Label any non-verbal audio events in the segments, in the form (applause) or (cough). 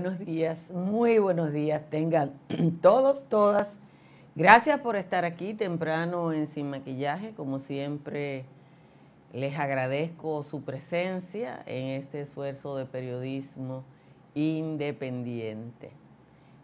Buenos días, muy buenos días. Tengan (clears throat) todos, todas. Gracias por estar aquí temprano en Sin Maquillaje. Como siempre, les agradezco su presencia en este esfuerzo de periodismo independiente.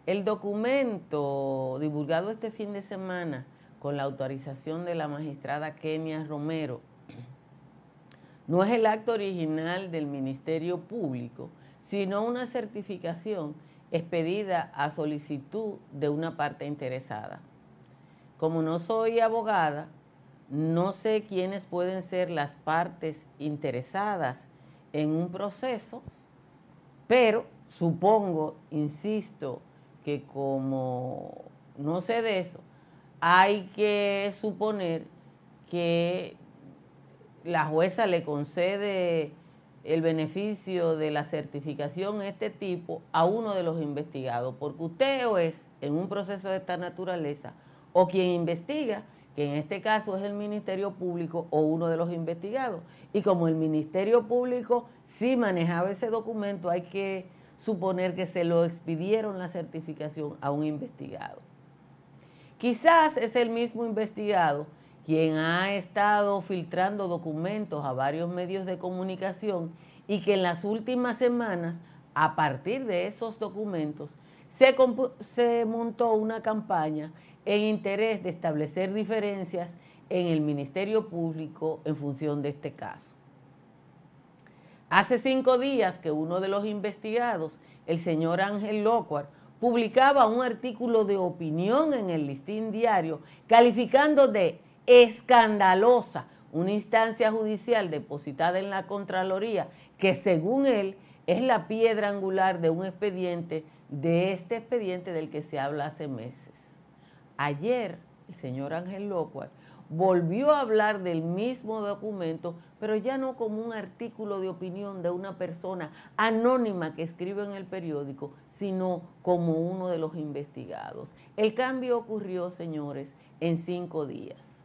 El documento divulgado este fin de semana con la autorización de la magistrada Kenia Romero (clears throat) no es el acto original del Ministerio Público, sino una certificación expedida a solicitud de una parte interesada. Como no soy abogada, no sé quiénes pueden ser las partes interesadas en un proceso, pero supongo, insisto, que como no sé de eso, hay que suponer que la jueza le concede el beneficio de la certificación de este tipo a uno de los investigados, porque usted o es en un proceso de esta naturaleza, o quien investiga, que en este caso es el Ministerio Público o uno de los investigados. Y como el Ministerio Público sí manejaba ese documento, hay que suponer que se lo expidieron la certificación a un investigado. Quizás es el mismo investigado quien ha estado filtrando documentos a varios medios de comunicación y que en las últimas semanas, a partir de esos documentos, se, montó una campaña en interés de establecer diferencias en el Ministerio Público en función de este caso. Hace cinco días que uno de los investigados, el señor Ángel Locuar, publicaba un artículo de opinión en el listín diario calificando de escandalosa una instancia judicial depositada en la Contraloría que según él es la piedra angular de un expediente, de este expediente del que se habla hace meses. Ayer el señor Ángel Locuar volvió a hablar del mismo documento, pero ya no como un artículo de opinión de una persona anónima que escribe en el periódico, sino como uno de los investigados. El cambio ocurrió, señores, en cinco días.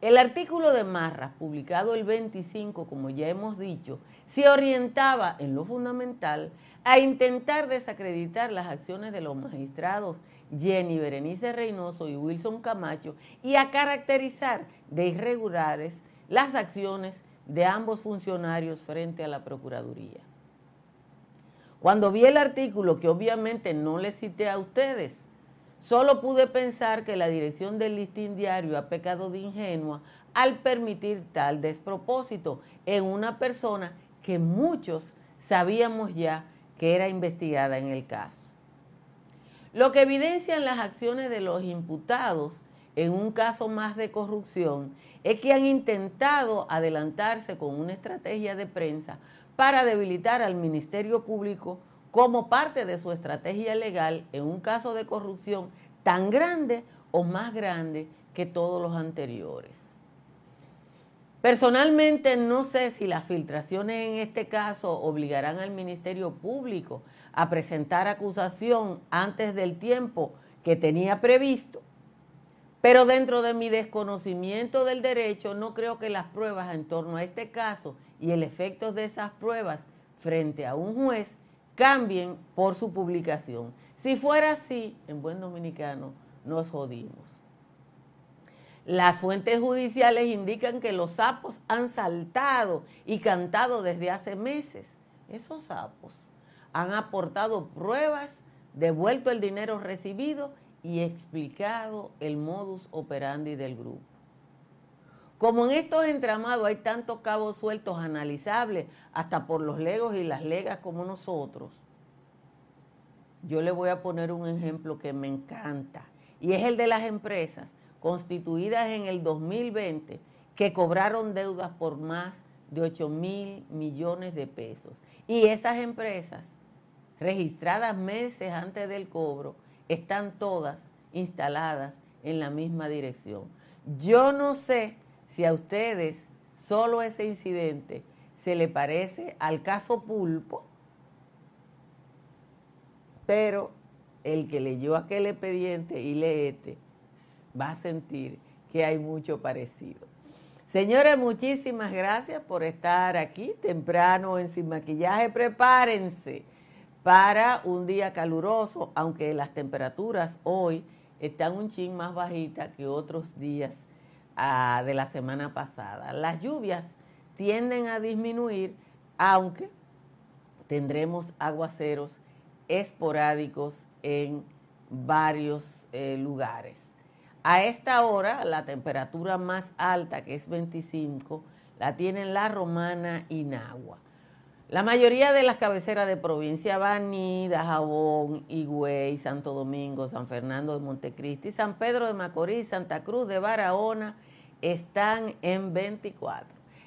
El artículo de Marras, publicado el 25, como ya hemos dicho, se orientaba en lo fundamental a intentar desacreditar las acciones de los magistrados Jenny Berenice Reynoso y Wilson Camacho y a caracterizar de irregulares las acciones de ambos funcionarios frente a la Procuraduría. Cuando vi el artículo, que obviamente no le cité a ustedes, solo pude pensar que la dirección del listín diario ha pecado de ingenua al permitir tal despropósito en una persona que muchos sabíamos ya que era investigada en el caso. Lo que evidencian las acciones de los imputados en un caso más de corrupción es que han intentado adelantarse con una estrategia de prensa para debilitar al Ministerio Público como parte de su estrategia legal en un caso de corrupción tan grande o más grande que todos los anteriores. Personalmente no sé si las filtraciones en este caso obligarán al Ministerio Público a presentar acusación antes del tiempo que tenía previsto, pero dentro de mi desconocimiento del derecho no creo que las pruebas en torno a este caso y el efecto de esas pruebas frente a un juez cambien por su publicación. Si fuera así, en buen dominicano, nos jodimos. Las fuentes judiciales indican que los sapos han saltado y cantado desde hace meses. Esos sapos han aportado pruebas, devuelto el dinero recibido y explicado el modus operandi del grupo. Como en estos entramados hay tantos cabos sueltos analizables, hasta por los legos y las legas como nosotros, yo le voy a poner un ejemplo que me encanta, y es el de las empresas constituidas en el 2020 que cobraron deudas por más de 8 mil millones de pesos. Y esas empresas registradas meses antes del cobro, están todas instaladas en la misma dirección. Yo no sé si a ustedes solo ese incidente se le parece al caso Pulpo, pero el que leyó aquel expediente y lee este va a sentir que hay mucho parecido. Señores, muchísimas gracias por estar aquí temprano en Sin Maquillaje. Prepárense para un día caluroso, aunque las temperaturas hoy están un chin más bajitas que otros días ah, de la semana pasada. Las lluvias tienden a disminuir, aunque tendremos aguaceros esporádicos en varios eh, lugares. A esta hora, la temperatura más alta, que es 25, la tienen La Romana y. La mayoría de las cabeceras de provincia, Baní, Dajabón, Higüey, Santo Domingo, San Fernando de Montecristi, San Pedro de Macorís, Santa Cruz de Barahona, están en 24.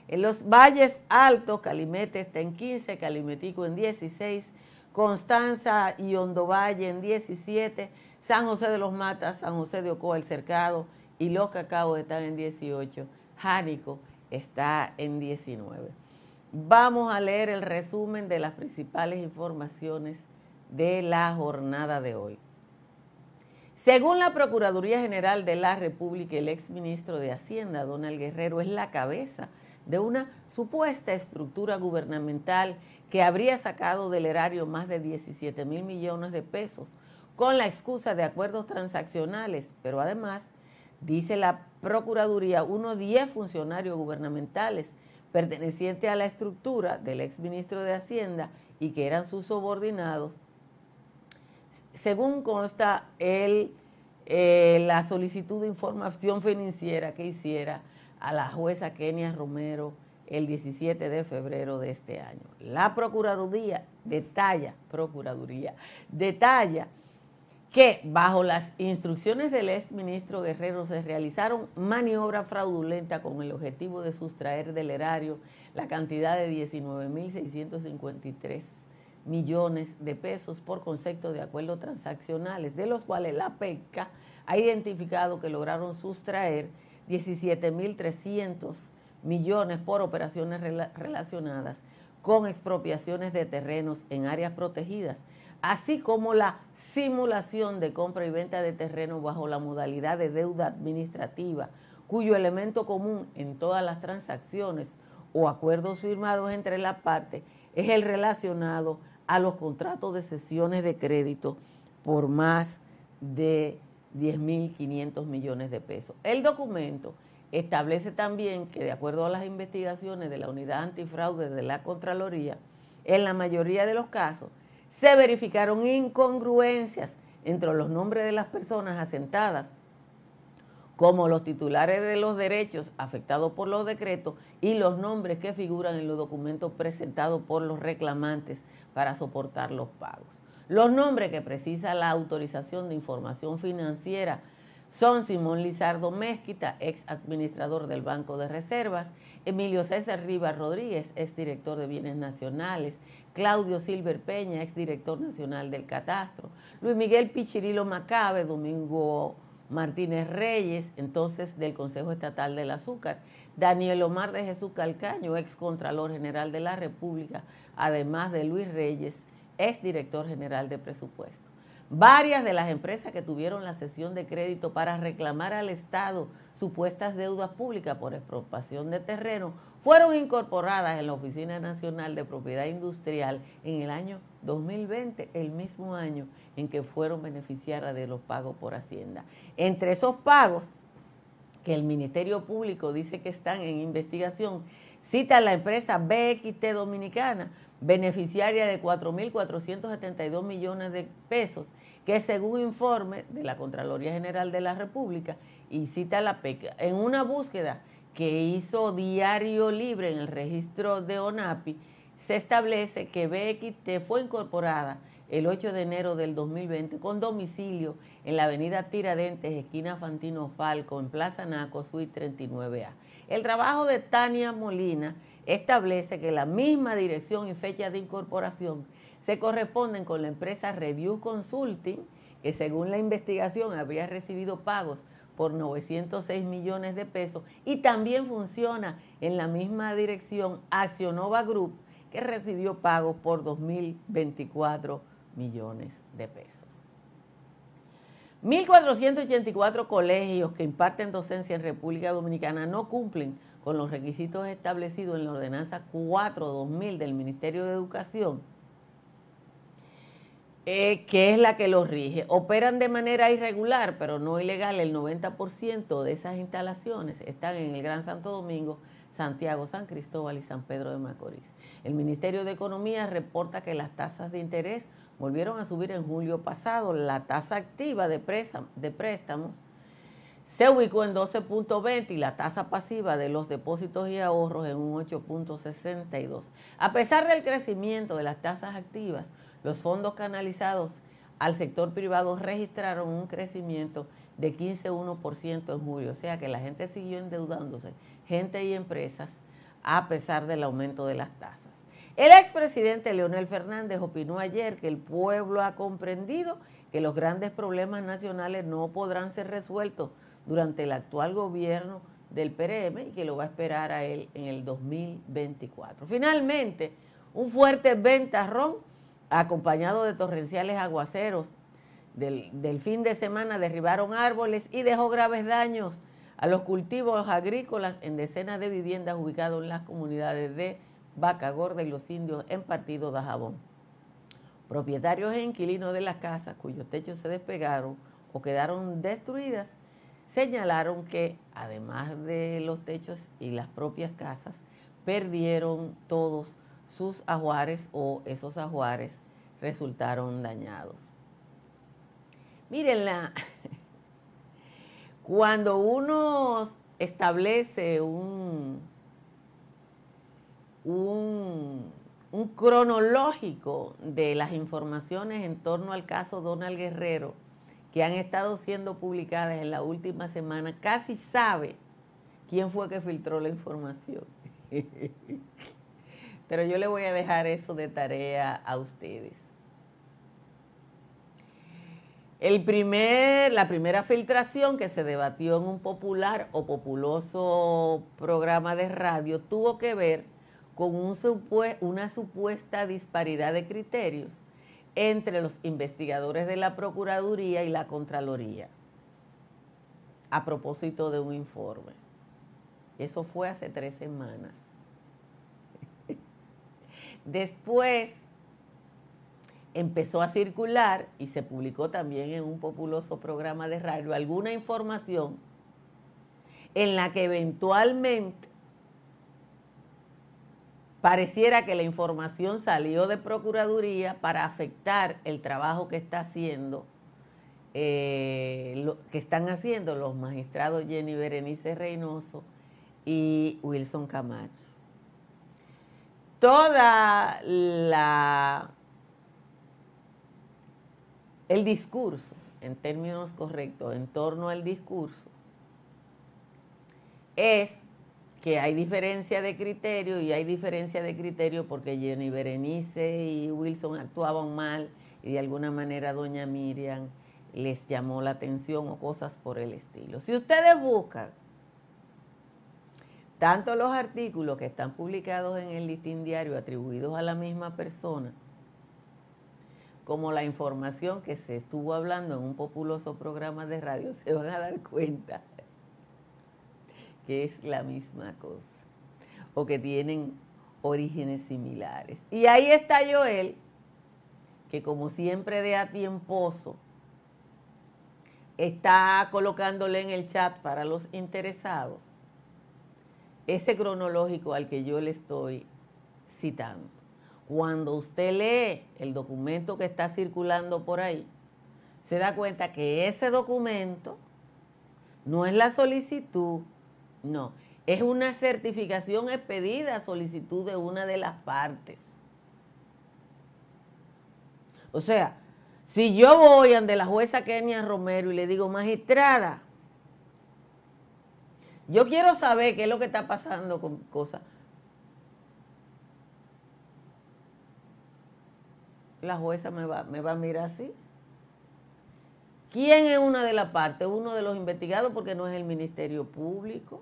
En los valles altos, Calimete está en 15, Calimetico en 16, Constanza y Hondovalle en 17, San José de los Matas, San José de Ocoa, El Cercado y Los Cacaos están en 18, Jánico está en 19. Vamos a leer el resumen de las principales informaciones de la jornada de hoy. Según la Procuraduría General de la República, el exministro de Hacienda, Donald Guerrero, es la cabeza de una supuesta estructura gubernamental que habría sacado del erario más de 17 mil millones de pesos con la excusa de acuerdos transaccionales, pero además, dice la Procuraduría, unos 10 funcionarios gubernamentales perteneciente a la estructura del exministro de Hacienda y que eran sus subordinados, según consta el, eh, la solicitud de información financiera que hiciera a la jueza Kenia Romero el 17 de febrero de este año. La Procuraduría detalla, Procuraduría, detalla que bajo las instrucciones del ex ministro Guerrero se realizaron maniobras fraudulentas con el objetivo de sustraer del erario la cantidad de 19.653 millones de pesos por concepto de acuerdos transaccionales, de los cuales la PECA ha identificado que lograron sustraer 17.300 millones por operaciones relacionadas con expropiaciones de terrenos en áreas protegidas así como la simulación de compra y venta de terreno bajo la modalidad de deuda administrativa, cuyo elemento común en todas las transacciones o acuerdos firmados entre las partes es el relacionado a los contratos de sesiones de crédito por más de 10.500 millones de pesos. El documento establece también que de acuerdo a las investigaciones de la Unidad Antifraude de la Contraloría, en la mayoría de los casos se verificaron incongruencias entre los nombres de las personas asentadas como los titulares de los derechos afectados por los decretos y los nombres que figuran en los documentos presentados por los reclamantes para soportar los pagos. Los nombres que precisa la autorización de información financiera son Simón Lizardo Mezquita, ex administrador del Banco de Reservas, Emilio César Rivas Rodríguez, ex director de Bienes Nacionales, Claudio Silver Peña, ex director nacional del Catastro, Luis Miguel Pichirilo Macabe, Domingo Martínez Reyes, entonces del Consejo Estatal del Azúcar, Daniel Omar de Jesús Calcaño, ex Contralor General de la República, además de Luis Reyes, ex director general de presupuesto. Varias de las empresas que tuvieron la sesión de crédito para reclamar al Estado supuestas deudas públicas por expropiación de terreno fueron incorporadas en la Oficina Nacional de Propiedad Industrial en el año 2020, el mismo año en que fueron beneficiadas de los pagos por Hacienda. Entre esos pagos que el Ministerio Público dice que están en investigación, cita la empresa BXT Dominicana, beneficiaria de 4.472 millones de pesos, que según informe de la Contraloría General de la República y cita la PEC, en una búsqueda que hizo Diario Libre en el registro de ONAPI, se establece que BXT fue incorporada el 8 de enero del 2020 con domicilio en la avenida Tiradentes, esquina Fantino Falco, en Plaza Naco, suite 39A. El trabajo de Tania Molina establece que la misma dirección y fecha de incorporación se corresponden con la empresa Review Consulting, que según la investigación habría recibido pagos por 906 millones de pesos y también funciona en la misma dirección Accionova Group, que recibió pagos por 2.024 millones de pesos. 1.484 colegios que imparten docencia en República Dominicana no cumplen con los requisitos establecidos en la ordenanza 4-2000 del Ministerio de Educación eh, que es la que los rige. Operan de manera irregular, pero no ilegal. El 90% de esas instalaciones están en el Gran Santo Domingo, Santiago, San Cristóbal y San Pedro de Macorís. El Ministerio de Economía reporta que las tasas de interés volvieron a subir en julio pasado. La tasa activa de, de préstamos se ubicó en 12.20 y la tasa pasiva de los depósitos y ahorros en un 8.62. A pesar del crecimiento de las tasas activas, los fondos canalizados al sector privado registraron un crecimiento de 15,1% en julio, o sea que la gente siguió endeudándose, gente y empresas, a pesar del aumento de las tasas. El expresidente Leonel Fernández opinó ayer que el pueblo ha comprendido que los grandes problemas nacionales no podrán ser resueltos durante el actual gobierno del PRM y que lo va a esperar a él en el 2024. Finalmente, un fuerte ventarrón acompañado de torrenciales aguaceros del, fin de semana, derribaron árboles y dejó graves daños a los cultivos agrícolas en decenas de viviendas ubicadas en las comunidades de Vaca Gorda y los indios en Partido de Jabón. Propietarios e inquilinos de las casas cuyos techos se despegaron o quedaron destruidas señalaron que además de los techos y las propias casas, perdieron todos sus ajuares o esos ajuares resultaron dañados. Mírenla, (laughs) cuando uno establece un, un, un, cronológico de las informaciones en torno al caso Donald Guerrero que han estado siendo publicadas en la última semana, casi sabe quién fue que filtró la información. (laughs) Pero yo le voy a dejar eso de tarea a ustedes. El primer, la primera filtración que se debatió en un popular o populoso programa de radio tuvo que ver con un una supuesta disparidad de criterios entre los investigadores de la Procuraduría y la Contraloría a propósito de un informe. Eso fue hace tres semanas. (laughs) Después empezó a circular y se publicó también en un populoso programa de radio alguna información en la que eventualmente pareciera que la información salió de Procuraduría para afectar el trabajo que está haciendo, eh, que están haciendo los magistrados Jenny Berenice Reynoso y Wilson Camacho. Toda la el discurso, en términos correctos, en torno al discurso, es que hay diferencia de criterio y hay diferencia de criterio porque Jenny Berenice y Wilson actuaban mal y de alguna manera doña Miriam les llamó la atención o cosas por el estilo. Si ustedes buscan tanto los artículos que están publicados en el listín diario atribuidos a la misma persona, como la información que se estuvo hablando en un populoso programa de radio, (laughs) se van a dar cuenta que es la misma cosa o que tienen orígenes similares. Y ahí está Joel, que como siempre de a tiemposo, está colocándole en el chat para los interesados ese cronológico al que yo le estoy citando. Cuando usted lee el documento que está circulando por ahí, se da cuenta que ese documento no es la solicitud, no, es una certificación expedida a solicitud de una de las partes. O sea, si yo voy ante la jueza Kenia Romero y le digo, magistrada, yo quiero saber qué es lo que está pasando con cosas. La jueza me va, me va a mirar así. ¿Quién es una de las partes? Uno de los investigados porque no es el Ministerio Público.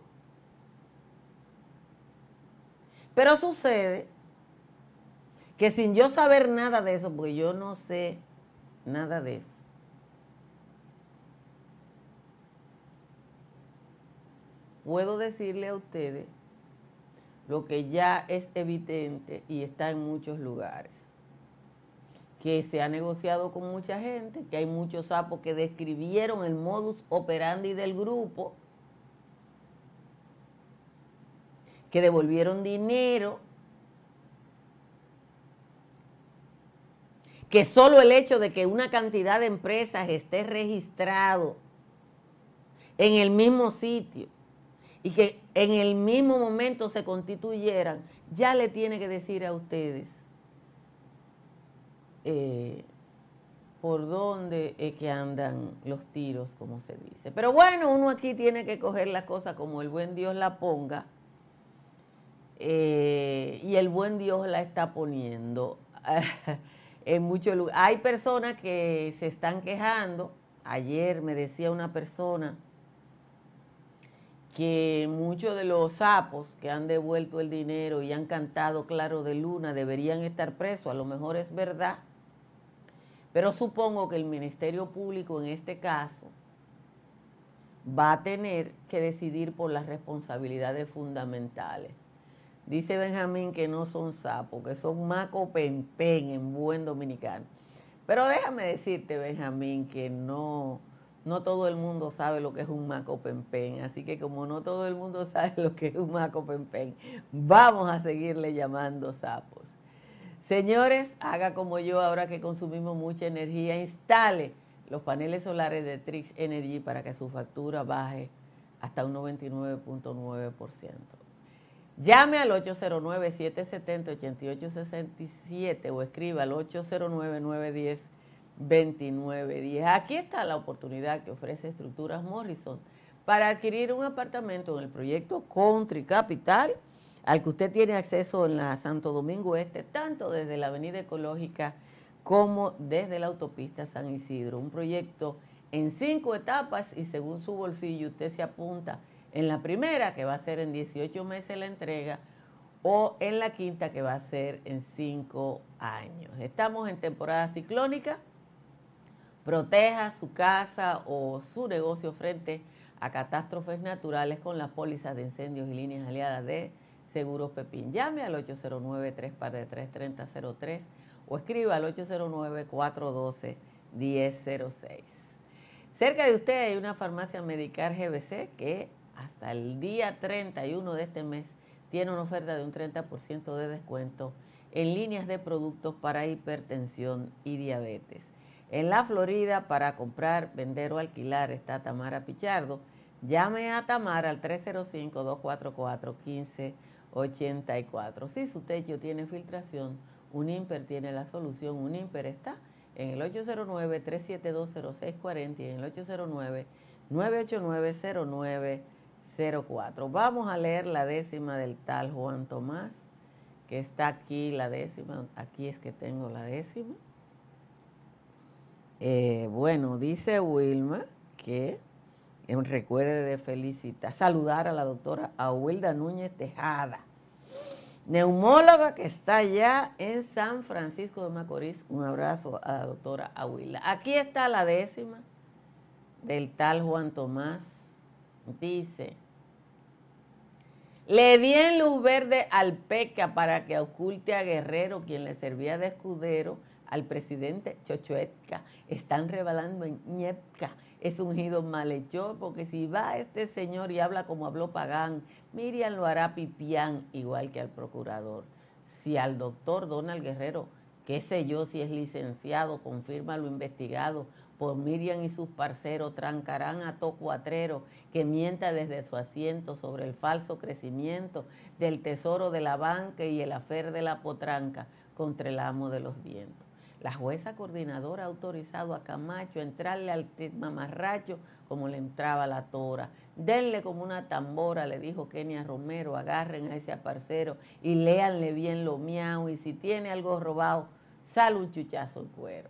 Pero sucede que sin yo saber nada de eso, porque yo no sé nada de eso, puedo decirle a ustedes lo que ya es evidente y está en muchos lugares. que se ha negociado con mucha gente, que hay muchos sapos que describieron el modus operandi del grupo, que devolvieron dinero, que solo el hecho de que una cantidad de empresas esté registrado en el mismo sitio y que en el mismo momento se constituyeran, ya le tiene que decir a ustedes eh, por dónde es que andan los tiros, como se dice. Pero bueno, uno aquí tiene que coger las cosas como el buen Dios la ponga. Eh, y el buen Dios la está poniendo (laughs) en muchos lugares. Hay personas que se están quejando. Ayer me decía una persona que muchos de los sapos que han devuelto el dinero y han cantado Claro de Luna deberían estar presos. A lo mejor es verdad. Pero supongo que el Ministerio Público en este caso va a tener que decidir por las responsabilidades fundamentales. Dice Benjamín que no son sapos, que son maco pempen en buen dominicano. Pero déjame decirte, Benjamín, que no, no todo el mundo sabe lo que es un maco pempen. Así que como no todo el mundo (laughs) sabe lo que es un maco pempen, vamos a seguirle llamando sapos. Señores, haga como yo ahora que consumimos mucha energía, instale los paneles solares de Trix Energy para que su factura baje hasta un 99.9%. Llame al 809-770-8867 o escriba al 809-910-2910. Aquí está la oportunidad que ofrece Estructuras Morrison para adquirir un apartamento en el proyecto Country Capital, al que usted tiene acceso en la Santo Domingo Este, tanto desde la Avenida Ecológica como desde la autopista San Isidro. Un proyecto en cinco etapas y según su bolsillo usted se apunta en la primera, que va a ser en 18 meses la entrega, o en la quinta, que va a ser en 5 años. Estamos en temporada ciclónica. Proteja su casa o su negocio frente a catástrofes naturales con las pólizas de incendios y líneas aliadas de Seguros Pepín. Llame al 809-3 o escriba al 809-412-1006. Cerca de usted hay una farmacia Medicar GBC que hasta el día 31 de este mes tiene una oferta de un 30% de descuento en líneas de productos para hipertensión y diabetes. En la Florida, para comprar, vender o alquilar, está Tamara Pichardo. Llame a Tamara al 305-244-1584. Si su techo tiene filtración, Unimper tiene la solución. Unimper está en el 809-372-0640 y en el 809-989-09. 04. Vamos a leer la décima del tal Juan Tomás, que está aquí la décima. Aquí es que tengo la décima. Eh, bueno, dice Wilma que recuerde de felicitar, saludar a la doctora Ahuilda Núñez Tejada, neumóloga que está allá en San Francisco de Macorís. Un abrazo a la doctora Ahuilda. Aquí está la décima del tal Juan Tomás. Dice, le di en luz verde al PECA para que oculte a Guerrero, quien le servía de escudero al presidente Chochoetca. Están revelando en Ñepca. Es ungido malhechor, porque si va este señor y habla como habló Pagán, Miriam lo hará pipián, igual que al procurador. Si al doctor Donald Guerrero, qué sé yo si es licenciado, confirma lo investigado, por Miriam y sus parceros trancarán a Tocuatrero que mienta desde su asiento sobre el falso crecimiento del tesoro de la banca y el afer de la potranca contra el amo de los vientos. La jueza coordinadora ha autorizado a Camacho a entrarle al mamarracho como le entraba la tora. Denle como una tambora, le dijo Kenia Romero, agarren a ese parcero y léanle bien lo miau y si tiene algo robado, sale un chuchazo en cuero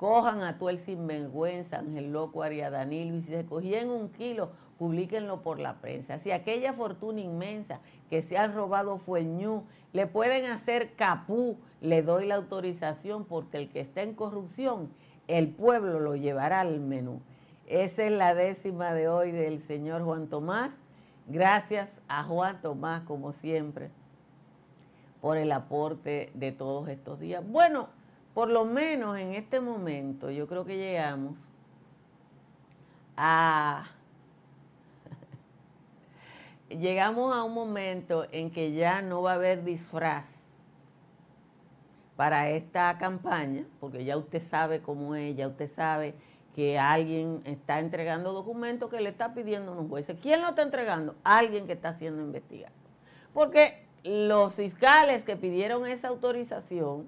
cojan a tú el sinvergüenza, Ángel Loco, Aria Danilo, y si se cogían un kilo, publíquenlo por la prensa. Si aquella fortuna inmensa que se han robado fue el ñu, le pueden hacer capú, le doy la autorización porque el que está en corrupción, el pueblo lo llevará al menú. Esa es la décima de hoy del señor Juan Tomás. Gracias a Juan Tomás, como siempre, por el aporte de todos estos días. Bueno, por lo menos en este momento, yo creo que llegamos a... (laughs) llegamos a un momento en que ya no va a haber disfraz para esta campaña, porque ya usted sabe cómo es, ya usted sabe que alguien está entregando documentos que le está pidiendo unos jueces. ¿Quién lo está entregando? Alguien que está siendo investigado. Porque los fiscales que pidieron esa autorización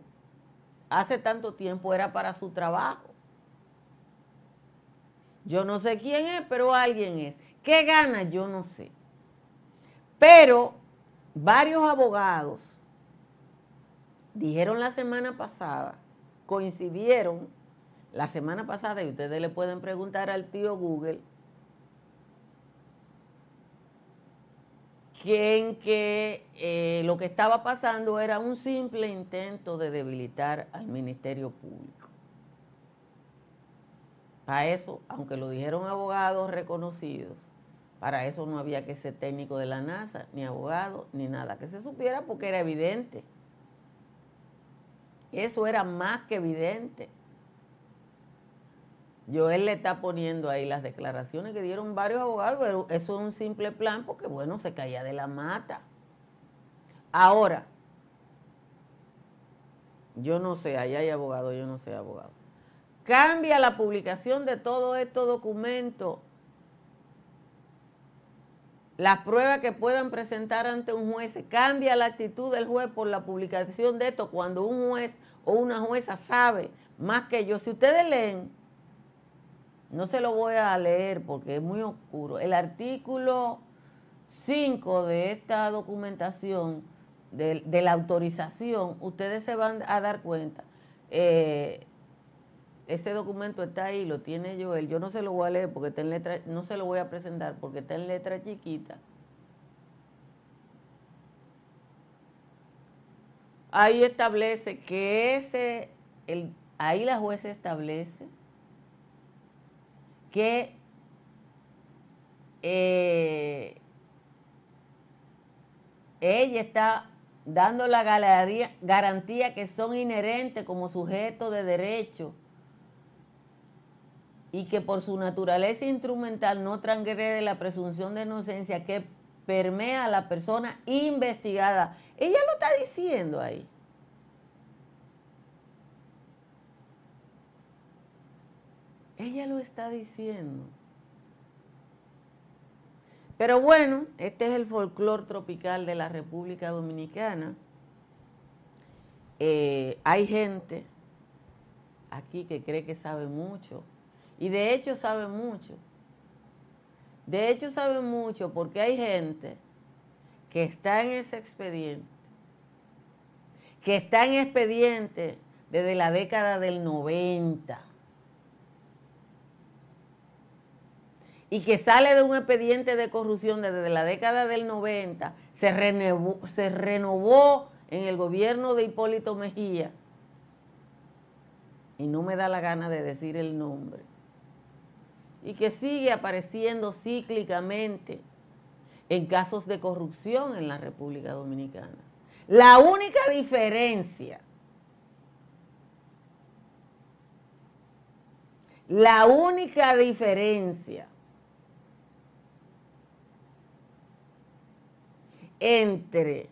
hace tanto tiempo era para su trabajo. Yo no sé quién es, pero alguien es. ¿Qué gana? Yo no sé. Pero varios abogados dijeron la semana pasada, coincidieron la semana pasada, y ustedes le pueden preguntar al tío Google, en que eh, lo que estaba pasando era un simple intento de debilitar al Ministerio Público. Para eso, aunque lo dijeron abogados reconocidos, para eso no había que ser técnico de la NASA, ni abogado, ni nada, que se supiera porque era evidente. Eso era más que evidente. Joel le está poniendo ahí las declaraciones que dieron varios abogados, pero eso es un simple plan porque, bueno, se caía de la mata. Ahora, yo no sé, ahí hay abogado, yo no sé abogado. Cambia la publicación de todo estos documentos, las pruebas que puedan presentar ante un juez, cambia la actitud del juez por la publicación de esto cuando un juez o una jueza sabe más que yo. Si ustedes leen no se lo voy a leer porque es muy oscuro. El artículo 5 de esta documentación, de, la autorización, ustedes se van a dar cuenta. Eh, ese documento está ahí, lo tiene Joel. Yo no se lo voy a leer porque está en letra, no se lo voy a presentar porque está en letra chiquita. Ahí establece que ese, el, ahí la jueza establece que eh, ella está dando la garantía que son inherentes como sujetos de derecho y que por su naturaleza instrumental no transgrede la presunción de inocencia que permea a la persona investigada. Ella lo está diciendo ahí. Ella lo está diciendo. Pero bueno, este es el folclore tropical de la República Dominicana. Eh, hay gente aquí que cree que sabe mucho. Y de hecho sabe mucho. De hecho sabe mucho porque hay gente que está en ese expediente. Que está en expediente desde la década del 90 y que sale de un expediente de corrupción desde la década del 90, se renovó, se renovó en el gobierno de Hipólito Mejía, y no me da la gana de decir el nombre, y que sigue apareciendo cíclicamente en casos de corrupción en la República Dominicana. La única diferencia, la única diferencia entre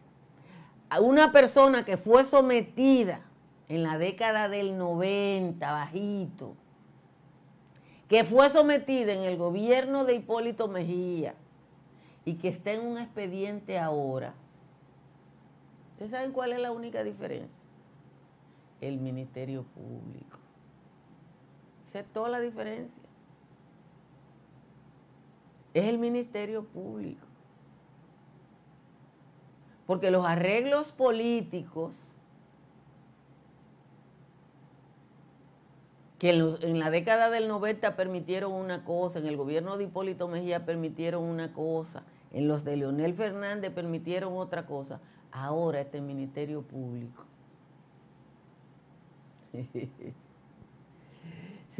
una persona que fue sometida en la década del 90, bajito, que fue sometida en el gobierno de Hipólito Mejía y que está en un expediente ahora. ¿Ustedes saben cuál es la única diferencia? El Ministerio Público. Esa es toda la diferencia. Es el Ministerio Público. Porque los arreglos políticos que en, la década del 90 permitieron una cosa, en el gobierno de Hipólito Mejía permitieron una cosa, en los de Leonel Fernández permitieron otra cosa, ahora este Ministerio Público. (laughs)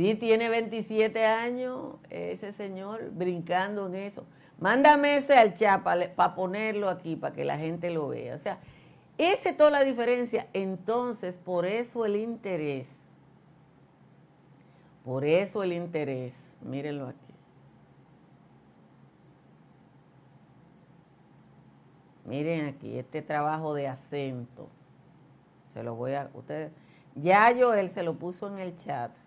Sí, tiene 27 años ese señor brincando en eso. Mándame ese al chat para ponerlo aquí, para que la gente lo vea. O sea, Esa es toda la diferencia. Entonces, por eso el interés. Por eso el interés. Mírenlo aquí. Miren aquí, este trabajo de acento. Se lo voy a. Ustedes. Ya yo él se lo puso en el chat.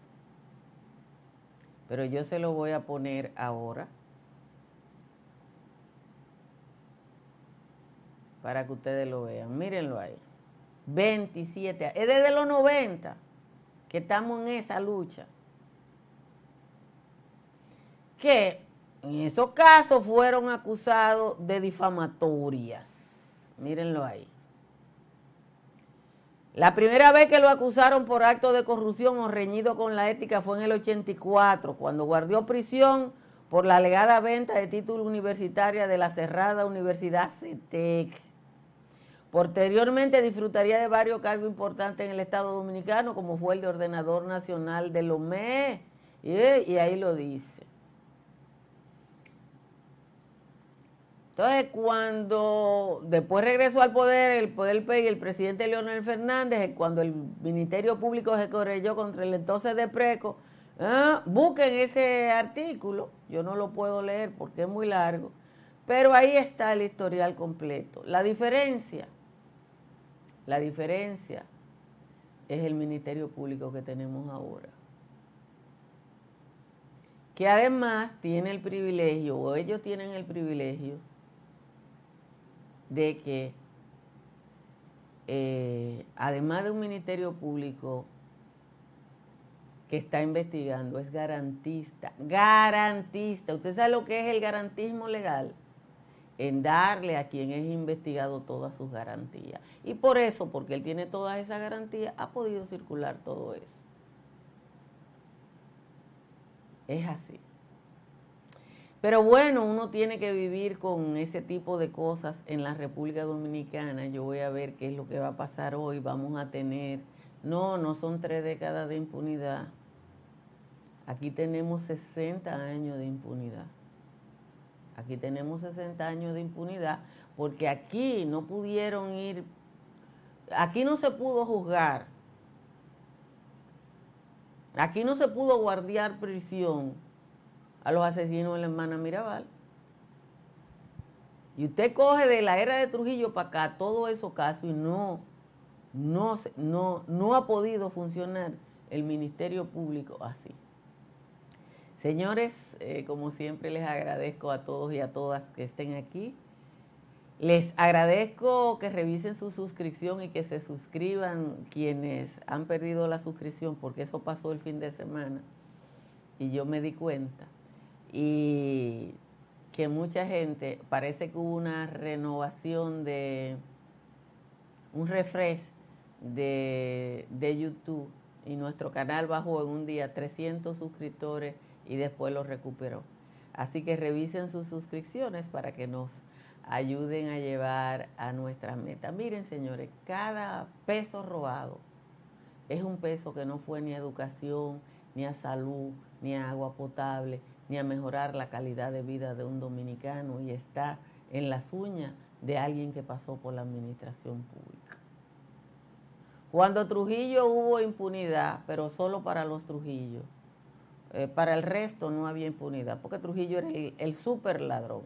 Pero yo se lo voy a poner ahora. Para que ustedes lo vean. Mírenlo ahí. 27. Es desde los 90 que estamos en esa lucha. Que en esos casos fueron acusados de difamatorias. Mírenlo ahí. La primera vez que lo acusaron por acto de corrupción o reñido con la ética fue en el 84, cuando guardió prisión por la alegada venta de título universitaria de la cerrada Universidad CETEC. Posteriormente disfrutaría de varios cargos importantes en el Estado Dominicano, como fue el de Ordenador Nacional de Lomé, y ahí lo dice. Entonces, cuando después regresó al poder el poder y el presidente Leonel Fernández, cuando el Ministerio Público se corrió contra el entonces de Preco, ah, busquen ese artículo, yo no lo puedo leer porque es muy largo, pero ahí está el historial completo. La diferencia, la diferencia es el Ministerio Público que tenemos ahora que además tiene el privilegio, o ellos tienen el privilegio, de que eh, además de un ministerio público que está investigando, es garantista, garantista. ¿Usted sabe lo que es el garantismo legal? En darle a quien es investigado todas sus garantías. Y por eso, porque él tiene todas esas garantías, ha podido circular todo eso. Es así. Pero bueno, uno tiene que vivir con ese tipo de cosas en la República Dominicana. Yo voy a ver qué es lo que va a pasar hoy. Vamos a tener, no, no son tres décadas de impunidad. Aquí tenemos 60 años de impunidad. Aquí tenemos 60 años de impunidad porque aquí no pudieron ir, aquí no se pudo juzgar, aquí no se pudo guardiar prisión a los asesinos de la hermana Mirabal. Y usted coge de la era de Trujillo para acá todo esos casos y no, no, no, no ha podido funcionar el Ministerio Público así. Señores, eh, como siempre les agradezco a todos y a todas que estén aquí. Les agradezco que revisen su suscripción y que se suscriban quienes han perdido la suscripción, porque eso pasó el fin de semana y yo me di cuenta y que mucha gente, parece que hubo una renovación de, un refresh de, de YouTube y nuestro canal bajó en un día 300 suscriptores y después lo recuperó. Así que revisen sus suscripciones para que nos ayuden a llevar a nuestra meta. Miren, señores, cada peso robado es un peso que no fue ni a educación, ni a salud, ni a agua potable, ni a mejorar la calidad de vida de un dominicano y está en las uñas de alguien que pasó por la administración pública. Cuando Trujillo hubo impunidad, pero solo para los Trujillos, eh, para el resto no había impunidad, porque Trujillo era el, el super ladrón.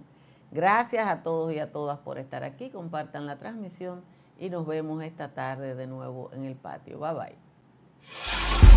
Gracias a todos y a todas por estar aquí, compartan la transmisión y nos vemos esta tarde de nuevo en el patio. Bye bye.